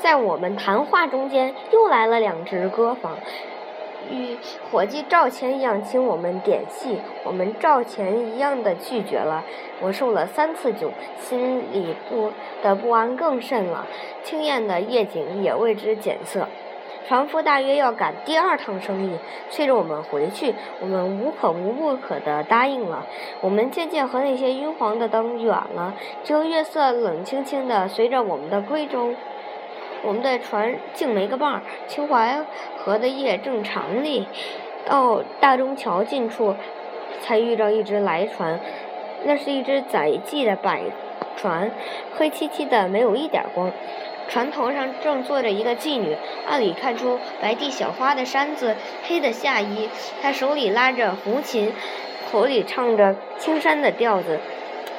在我们谈话中间，又来了两只歌房，与伙计赵钱一样请我们点戏，我们赵钱一样的拒绝了。我受了三次酒，心里不的不安更甚了。清艳的夜景也为之减色。船夫大约要赶第二趟生意，催着我们回去，我们无可无不可的答应了。我们渐渐和那些晕黄的灯远了，只有月色冷清清的随着我们的归舟。我们的船竟没个伴儿。秦淮河的夜正长丽，到大中桥近处，才遇着一只来船。那是一只载妓的百船，黑漆漆的，没有一点光。船头上正坐着一个妓女，暗里看出白地小花的衫子，黑的下衣。她手里拉着胡琴，口里唱着青山的调子。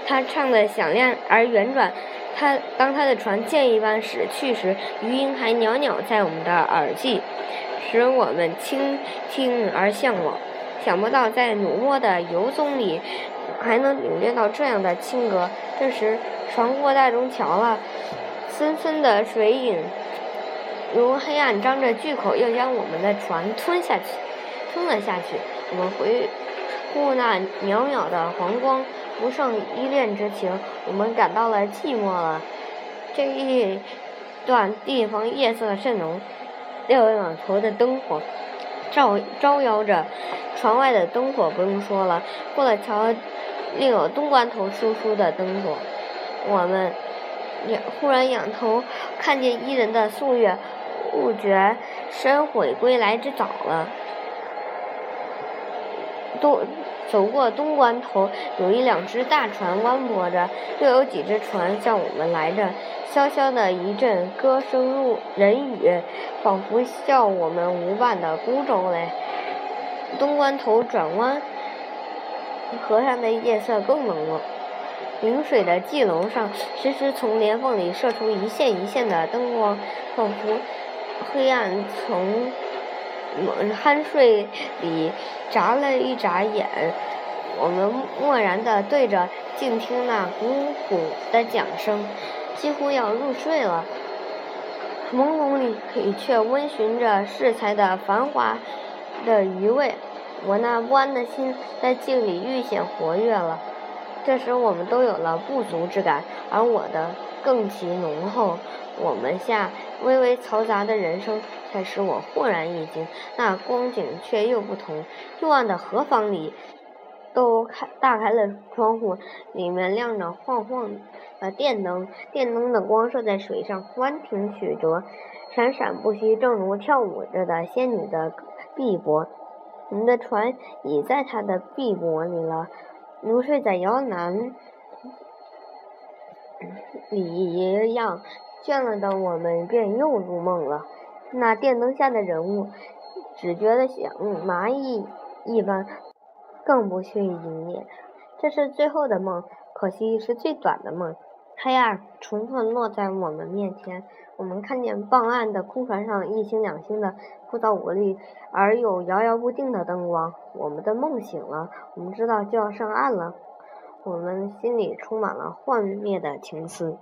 她唱的响亮而圆转。他当他的船箭一般驶去时，余音还袅袅在我们的耳际，使我们倾听而向往。想不到在努墨的游踪里，还能领略到这样的清歌。这时船过大中桥了。森森的水影，如黑暗张着巨口，要将我们的船吞下去，吞了下去。我们回顾那袅袅的黄光，不胜依恋之情。我们感到了寂寞了。这一段地方夜色甚浓，六两头的灯火照招摇着，船外的灯火不用说了。过了桥，另有东关头疏疏的灯火。我们。忽然仰头看见伊人的素月，不觉身悔归来之早了。东走过东关头，有一两只大船弯泊着，又有几只船向我们来着。潇潇的一阵歌声入人语，仿佛笑我们无伴的孤舟嘞。东关头转弯，河上的夜色更浓了。临水的蓟楼上，时时从帘缝里射出一线一线的灯光，仿佛黑暗从酣睡里眨了一眨眼。我们默然地对着静听那鼓鼓的桨声，几乎要入睡了。朦胧里却温循着适才的繁华的余味，我那不安的心在静里愈显活跃了。这时我们都有了不足之感，而我的更其浓厚。我们下微微嘈杂的人声，才使我豁然一惊。那光景却又不同。幽暗的河房里，都开大开了窗户，里面亮着晃晃的电灯，电灯的光射在水上，弯挺曲折，闪闪不息，正如跳舞着的仙女的碧波。我们的船已在她的碧波里了。如睡在摇篮里一样，倦了的我们便又入梦了。那电灯下的人物，只觉得像蚂蚁一般，更不去迎接。这是最后的梦，可惜是最短的梦。黑暗重重落在我们面前，我们看见傍岸的空船上一星两星的枯燥无力而又摇摇不定的灯光。我们的梦醒了，我们知道就要上岸了，我们心里充满了幻灭的情思。